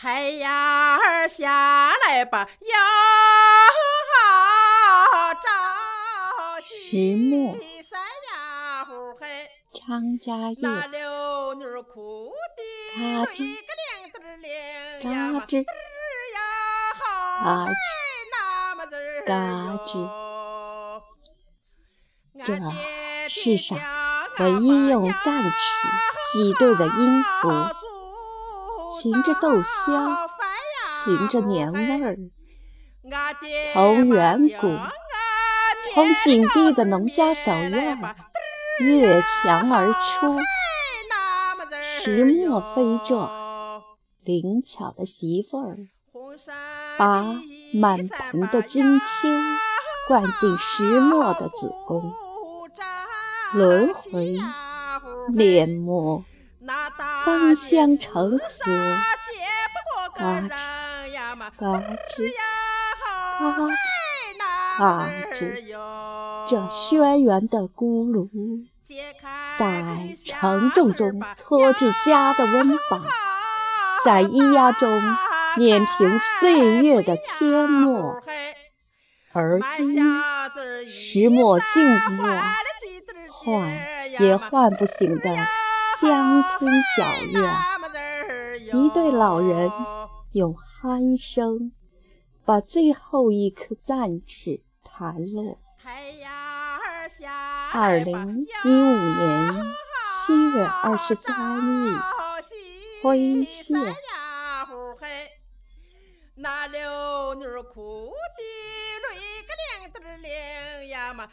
太阳儿下来吧，要照石墨三呀呼嘿，张家那叶，溜女儿哭的嘎吱一个铃儿铃呀嘛，嘎吱嘎嘿，那么子儿嘎吱这世上唯一用赞齿挤兑的音符，噙着豆香，噙着年味儿，从远古，从紧闭的农家小院儿越墙而出，石磨飞转，灵巧的媳妇儿把满盆的金秋灌进石磨的子宫，轮回炼墨，芳香成河，嘎吱嘎吱嘎吱嘎吱，这轩辕的咕噜，在沉重中拖至家的温饱，在咿呀中碾平岁月的阡陌。而今石墨静默，唤也唤不醒的乡村小院，一对老人用鼾声把最后一颗赞齿弹落。二零一五年七月二十三日，辉县。那溜女哭的，泪个铃嘚儿铃呀嘛，